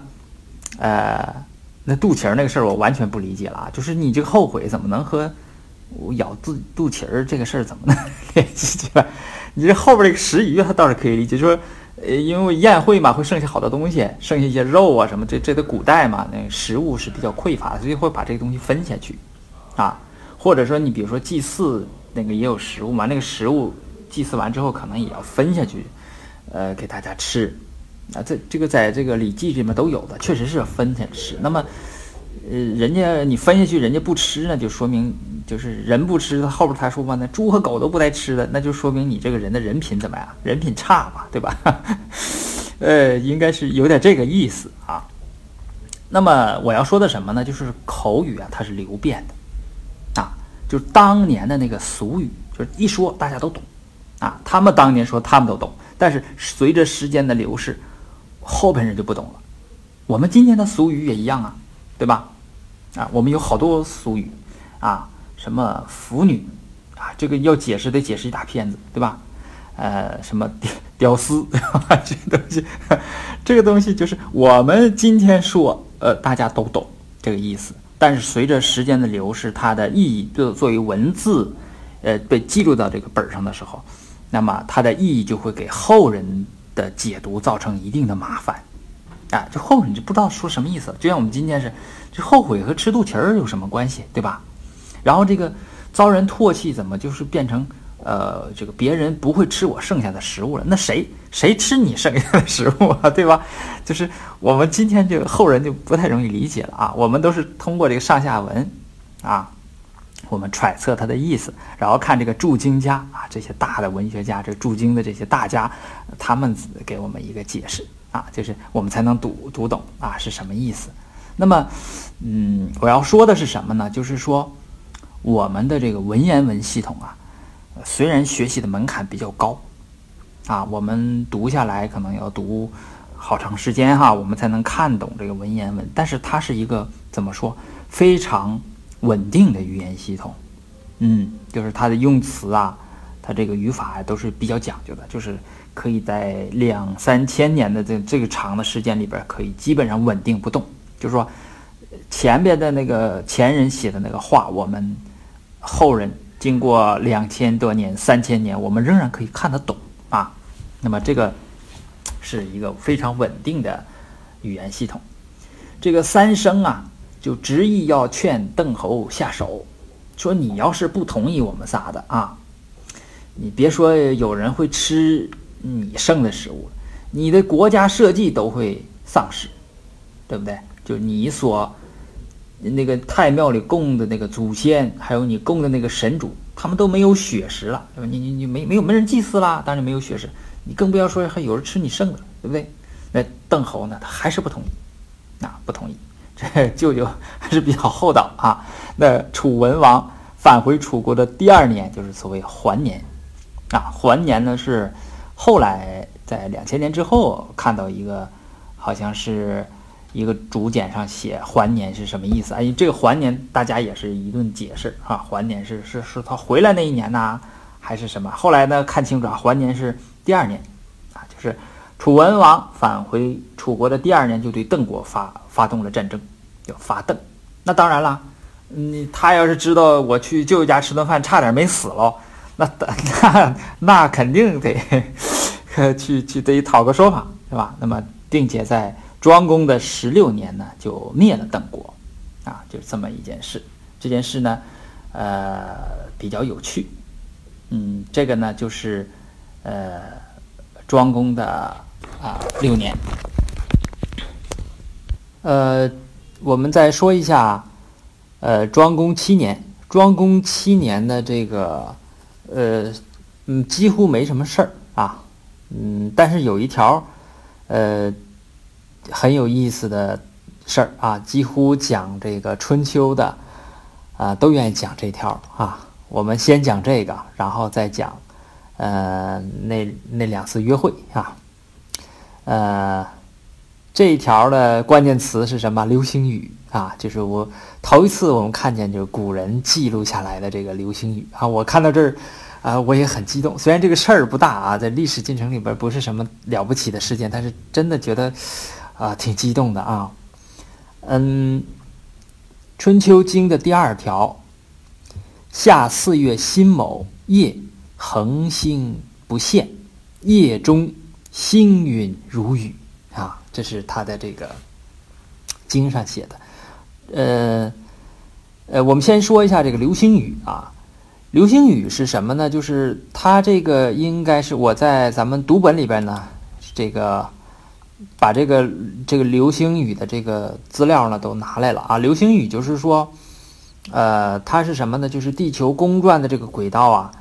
呃，那肚脐儿那个事儿我完全不理解了啊，就是你这个后悔怎么能和我咬肚肚脐儿这个事儿怎么能 联系起来？你这后边这个食鱼它倒是可以理解，就是说，呃，因为宴会嘛，会剩下好多东西，剩下一些肉啊什么，这这都古代嘛，那食物是比较匮乏，所以会把这个东西分下去，啊，或者说你比如说祭祀。那个也有食物嘛？那个食物祭祀完之后，可能也要分下去，呃，给大家吃。啊，这这个在这个《礼记》里面都有的，确实是分下吃。那么，呃，人家你分下去，人家不吃，那就说明就是人不吃。后边他说嘛，那猪和狗都不带吃的，那就说明你这个人的人品怎么样？人品差嘛，对吧？呃，应该是有点这个意思啊。那么我要说的什么呢？就是口语啊，它是流变的。就是当年的那个俗语，就是一说大家都懂，啊，他们当年说他们都懂，但是随着时间的流逝，后边人就不懂了。我们今天的俗语也一样啊，对吧？啊，我们有好多俗语，啊，什么腐女，啊，这个要解释得解释一大片子，对吧？呃，什么屌屌丝，这个东西，这个东西就是我们今天说，呃，大家都懂这个意思。但是随着时间的流逝，它的意义就作为文字，呃，被记录到这个本上的时候，那么它的意义就会给后人的解读造成一定的麻烦，啊，就后人就不知道说什么意思。就像我们今天是，这后悔和吃肚脐儿有什么关系，对吧？然后这个遭人唾弃，怎么就是变成？呃，这个别人不会吃我剩下的食物了，那谁谁吃你剩下的食物啊？对吧？就是我们今天这个后人就不太容易理解了啊。我们都是通过这个上下文，啊，我们揣测它的意思，然后看这个注经家啊，这些大的文学家，这注经的这些大家，他们给我们一个解释啊，就是我们才能读读懂啊是什么意思。那么，嗯，我要说的是什么呢？就是说我们的这个文言文系统啊。虽然学习的门槛比较高，啊，我们读下来可能要读好长时间哈，我们才能看懂这个文言文。但是它是一个怎么说非常稳定的语言系统，嗯，就是它的用词啊，它这个语法都是比较讲究的，就是可以在两三千年的这这个长的时间里边，可以基本上稳定不动。就是说，前边的那个前人写的那个话，我们后人。经过两千多年、三千年，我们仍然可以看得懂啊。那么这个是一个非常稳定的语言系统。这个三生啊，就执意要劝邓侯下手，说你要是不同意我们仨的啊，你别说有人会吃你剩的食物，你的国家社稷都会丧失，对不对？就你所。那个太庙里供的那个祖先，还有你供的那个神主，他们都没有血食了，对吧？你你你没没有没人祭祀啦，当然没有血食，你更不要说还有人吃你剩的，对不对？那邓侯呢，他还是不同意，啊，不同意。这舅舅还是比较厚道啊。那楚文王返回楚国的第二年，就是所谓还年，啊，还年呢是后来在两千年之后看到一个。好像是一个竹简上写还年是什么意思？哎，这个还年大家也是一顿解释啊，还年是是是他回来那一年呢，还是什么？后来呢看清楚啊，还年是第二年啊，就是楚文王返回楚国的第二年就对邓国发发动了战争，叫发邓。那当然了。你他要是知道我去舅舅家吃顿饭，差点没死喽，那那 那肯定得 去去得讨个说法，是吧？那么，并且在庄公的十六年呢，就灭了邓国，啊，就这么一件事。这件事呢，呃，比较有趣。嗯，这个呢，就是呃，庄公的啊六年。呃，我们再说一下。呃，庄公七年，庄公七年的这个，呃，嗯，几乎没什么事儿啊，嗯，但是有一条，呃，很有意思的事儿啊，几乎讲这个春秋的，啊，都愿意讲这条啊。我们先讲这个，然后再讲，呃，那那两次约会啊，呃，这一条的关键词是什么？流星雨。啊，就是我头一次我们看见，就是古人记录下来的这个流星雨啊。我看到这儿，啊，我也很激动。虽然这个事儿不大啊，在历史进程里边不是什么了不起的事件，但是真的觉得啊挺激动的啊。嗯，《春秋经》的第二条，夏四月辛卯夜，恒星不现，夜中星陨如雨啊，这是他的这个经上写的。呃，呃，我们先说一下这个流星雨啊。流星雨是什么呢？就是它这个应该是我在咱们读本里边呢，这个把这个这个流星雨的这个资料呢都拿来了啊。流星雨就是说，呃，它是什么呢？就是地球公转的这个轨道啊，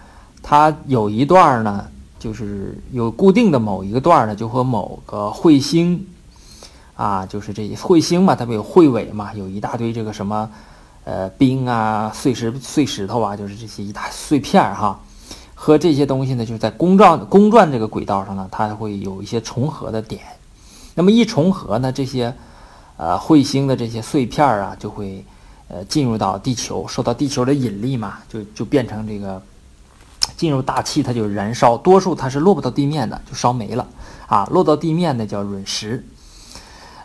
它有一段呢，就是有固定的某一个段呢，就和某个彗星。啊，就是这彗星嘛，它不有彗尾嘛，有一大堆这个什么，呃，冰啊、碎石、碎石头啊，就是这些一大碎片儿哈，和这些东西呢，就是在公转公转这个轨道上呢，它会有一些重合的点。那么一重合呢，这些呃彗星的这些碎片啊，就会呃进入到地球，受到地球的引力嘛，就就变成这个进入大气，它就燃烧。多数它是落不到地面的，就烧没了啊。落到地面的叫陨石。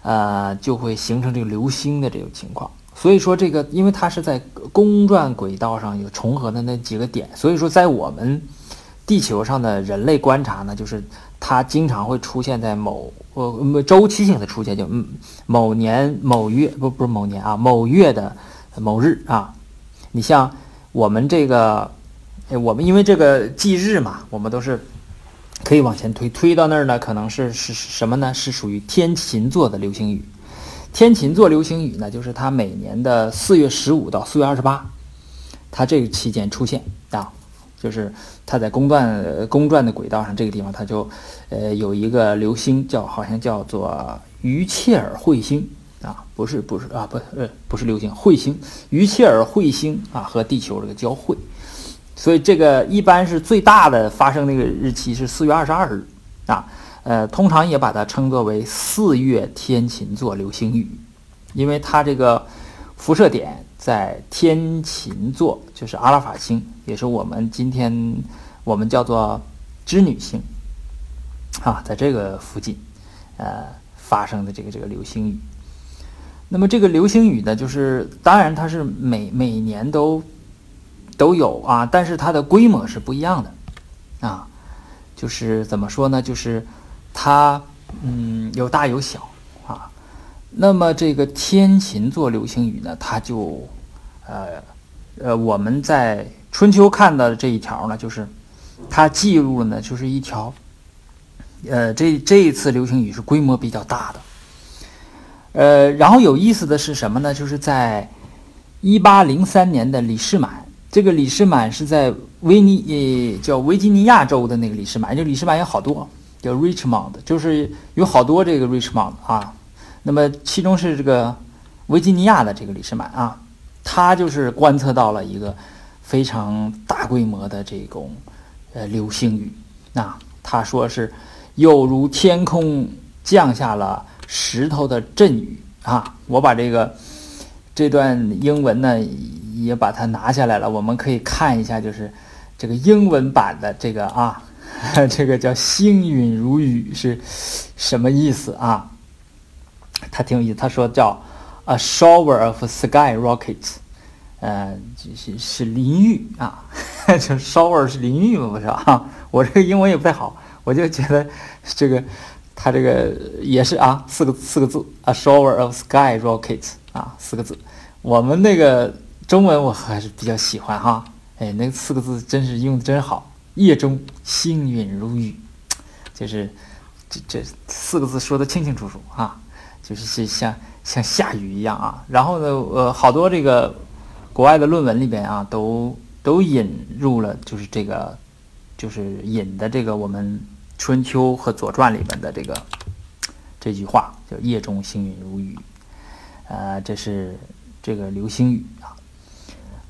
呃，就会形成这个流星的这种情况。所以说，这个因为它是在公转轨道上有重合的那几个点，所以说在我们地球上的人类观察呢，就是它经常会出现在某呃周期性的出现，就某年某月不不是某年啊某月的某日啊。你像我们这个，我们因为这个忌日嘛，我们都是。可以往前推，推到那儿呢，可能是是什么呢？是属于天琴座的流星雨。天琴座流星雨呢，就是它每年的四月十五到四月二十八，它这个期间出现啊，就是它在公转公转的轨道上这个地方，它就呃有一个流星，叫好像叫做于切尔彗星啊，不是不是啊，不呃不是流星彗星，于切尔彗星啊和地球这个交汇。所以这个一般是最大的发生那个日期是四月二十二日，啊，呃，通常也把它称作为四月天琴座流星雨，因为它这个辐射点在天琴座，就是阿拉法星，也是我们今天我们叫做织女星，啊，在这个附近，呃，发生的这个这个流星雨。那么这个流星雨呢，就是当然它是每每年都。都有啊，但是它的规模是不一样的，啊，就是怎么说呢？就是它嗯有大有小啊。那么这个天琴座流星雨呢，它就呃呃我们在春秋看到的这一条呢，就是它记录呢就是一条呃这这一次流行雨是规模比较大的。呃，然后有意思的是什么呢？就是在一八零三年的李世满。这个李士满是在维尼，呃，叫维吉尼亚州的那个李士满，就李士满有好多，叫 Richmond，就是有好多这个 Richmond 啊。那么其中是这个维吉尼亚的这个李士满啊，他就是观测到了一个非常大规模的这种呃流星雨。那他说是有如天空降下了石头的阵雨啊。我把这个这段英文呢也把它拿下来了，我们可以看一下，就是这个英文版的这个啊，这个叫“星陨如雨”是什么意思啊？他挺有意思，他说叫 “a shower of sky rockets”，呃，就是是淋浴啊，就 shower 是淋浴嘛，不是吧？我这个英文也不太好，我就觉得这个他这个也是啊，四个四个字，“a shower of sky rockets” 啊，四个字。我们那个中文我还是比较喜欢哈，哎，那四个字真是用的真好，“夜中星陨如雨”，就是这这四个字说的清清楚楚啊。就是是像像下雨一样啊，然后呢，呃，好多这个国外的论文里边啊，都都引入了，就是这个，就是引的这个我们春秋和左传里面的这个这句话，叫“夜中星陨如雨”，呃，这是这个流星雨啊。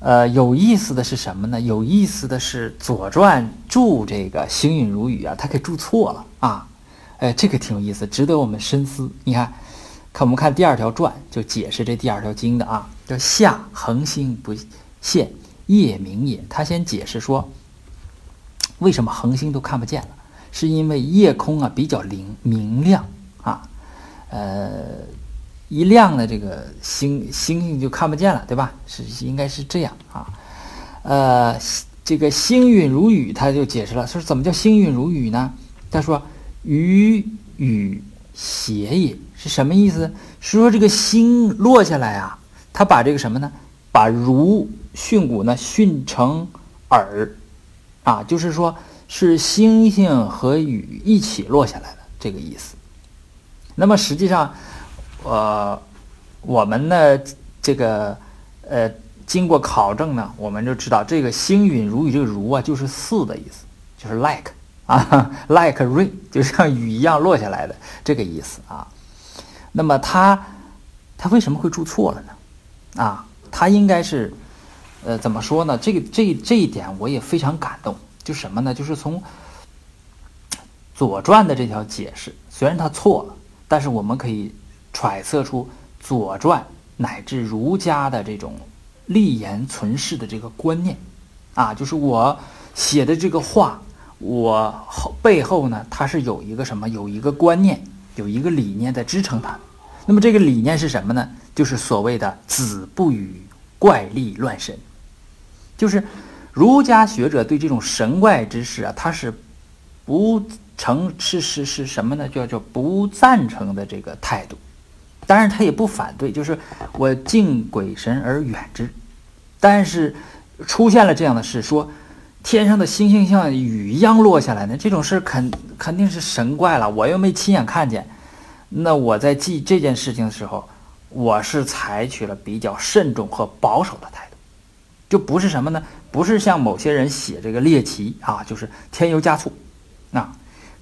呃，有意思的是什么呢？有意思的是左传注这个“星陨如雨”啊，他给注错了啊，哎，这个挺有意思，值得我们深思。你看。我们看第二条传，就解释这第二条经的啊，叫夏恒星不现，夜明也。他先解释说，为什么恒星都看不见了？是因为夜空啊比较灵明亮啊，呃，一亮呢，这个星星星就看不见了，对吧？是应该是这样啊，呃，这个星陨如雨，他就解释了，说怎么叫星陨如雨呢？他说，雨雨邪也。是什么意思？是说这个星落下来啊，他把这个什么呢？把如训诂呢训成耳，啊，就是说是星星和雨一起落下来的这个意思。那么实际上，呃，我们呢这个呃经过考证呢，我们就知道这个星陨如雨这个如啊，就是似的意思，就是 like 啊，like rain，就像雨一样落下来的这个意思啊。那么他，他为什么会注错了呢？啊，他应该是，呃，怎么说呢？这个这这一点我也非常感动。就什么呢？就是从《左传》的这条解释，虽然他错了，但是我们可以揣测出《左传》乃至儒家的这种立言存世的这个观念。啊，就是我写的这个话，我后背后呢，它是有一个什么？有一个观念。有一个理念在支撑它，那么这个理念是什么呢？就是所谓的“子不语怪力乱神”，就是儒家学者对这种神怪之事啊，他是不成是是是什么呢？叫叫不赞成的这个态度。当然他也不反对，就是我敬鬼神而远之。但是出现了这样的事，说天上的星星像雨一样落下来呢，这种事肯。肯定是神怪了，我又没亲眼看见。那我在记这件事情的时候，我是采取了比较慎重和保守的态度，就不是什么呢？不是像某些人写这个猎奇啊，就是添油加醋。那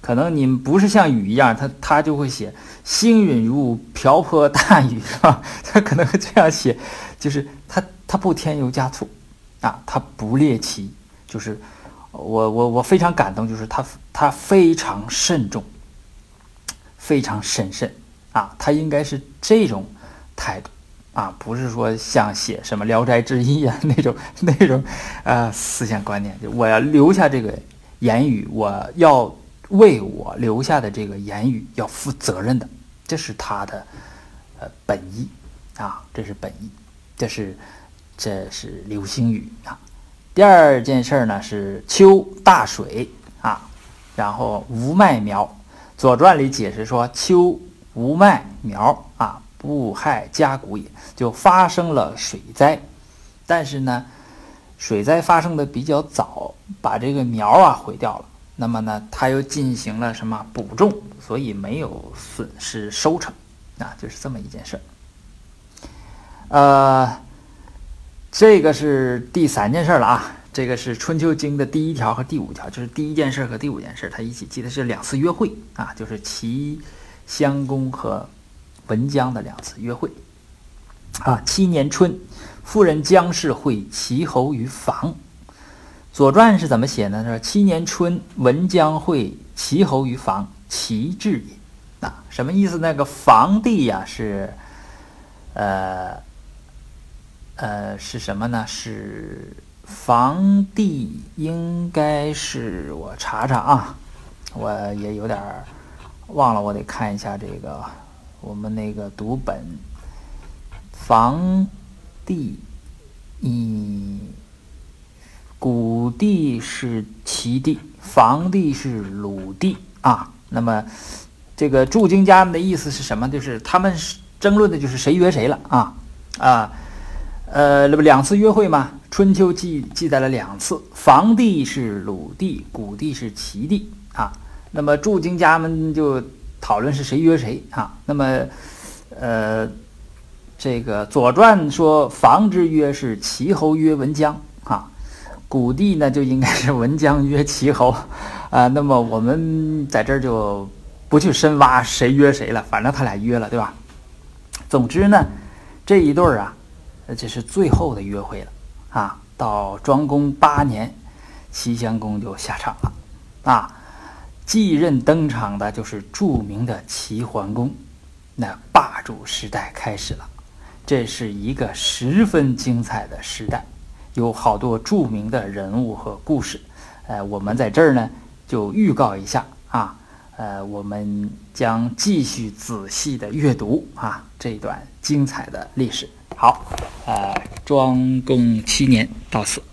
可能你们不是像雨一样，他他就会写星陨如瓢泼大雨，是 吧？他可能会这样写，就是他他不添油加醋啊，他不猎奇，就是。我我我非常感动，就是他他非常慎重，非常审慎啊，他应该是这种态度啊，不是说像写什么《聊斋志异》啊 那种那种呃思想观念，就我要留下这个言语，我要为我留下的这个言语要负责任的，这是他的呃本意啊，这是本意，这是这是流星雨啊。第二件事呢是秋大水啊，然后无麦苗，《左传》里解释说秋无麦苗啊，不害家谷也，就发生了水灾。但是呢，水灾发生的比较早，把这个苗啊毁掉了。那么呢，他又进行了什么补种，所以没有损失收成啊，就是这么一件事儿。呃。这个是第三件事了啊！这个是《春秋经》的第一条和第五条，就是第一件事和第五件事，他一起记的是两次约会啊，就是齐襄公和文姜的两次约会啊。七年春，夫人姜氏会齐侯于房。《左传》是怎么写呢？说七年春，文姜会齐侯于房，齐至也。啊，什么意思？那个房地呀是，呃，呃是什么呢？是房地应该是我查查啊，我也有点忘了，我得看一下这个我们那个读本，房地，嗯，古地是齐地，房地是鲁地啊，那么。这个注经家们的意思是什么？就是他们争论的就是谁约谁了啊啊，呃，那不两次约会吗？春秋记记载了两次，房地是鲁地，古地是齐地啊。那么注经家们就讨论是谁约谁啊。那么，呃，这个《左传》说房之约是齐侯约文姜啊，古地呢就应该是文姜约齐侯啊。那么我们在这儿就。不去深挖谁约谁了，反正他俩约了，对吧？总之呢，这一对儿啊，这是最后的约会了啊。到庄公八年，齐襄公就下场了啊。继任登场的就是著名的齐桓公，那霸主时代开始了。这是一个十分精彩的时代，有好多著名的人物和故事。呃，我们在这儿呢就预告一下啊。呃，我们将继续仔细的阅读啊这段精彩的历史。好，呃，庄公七年到此。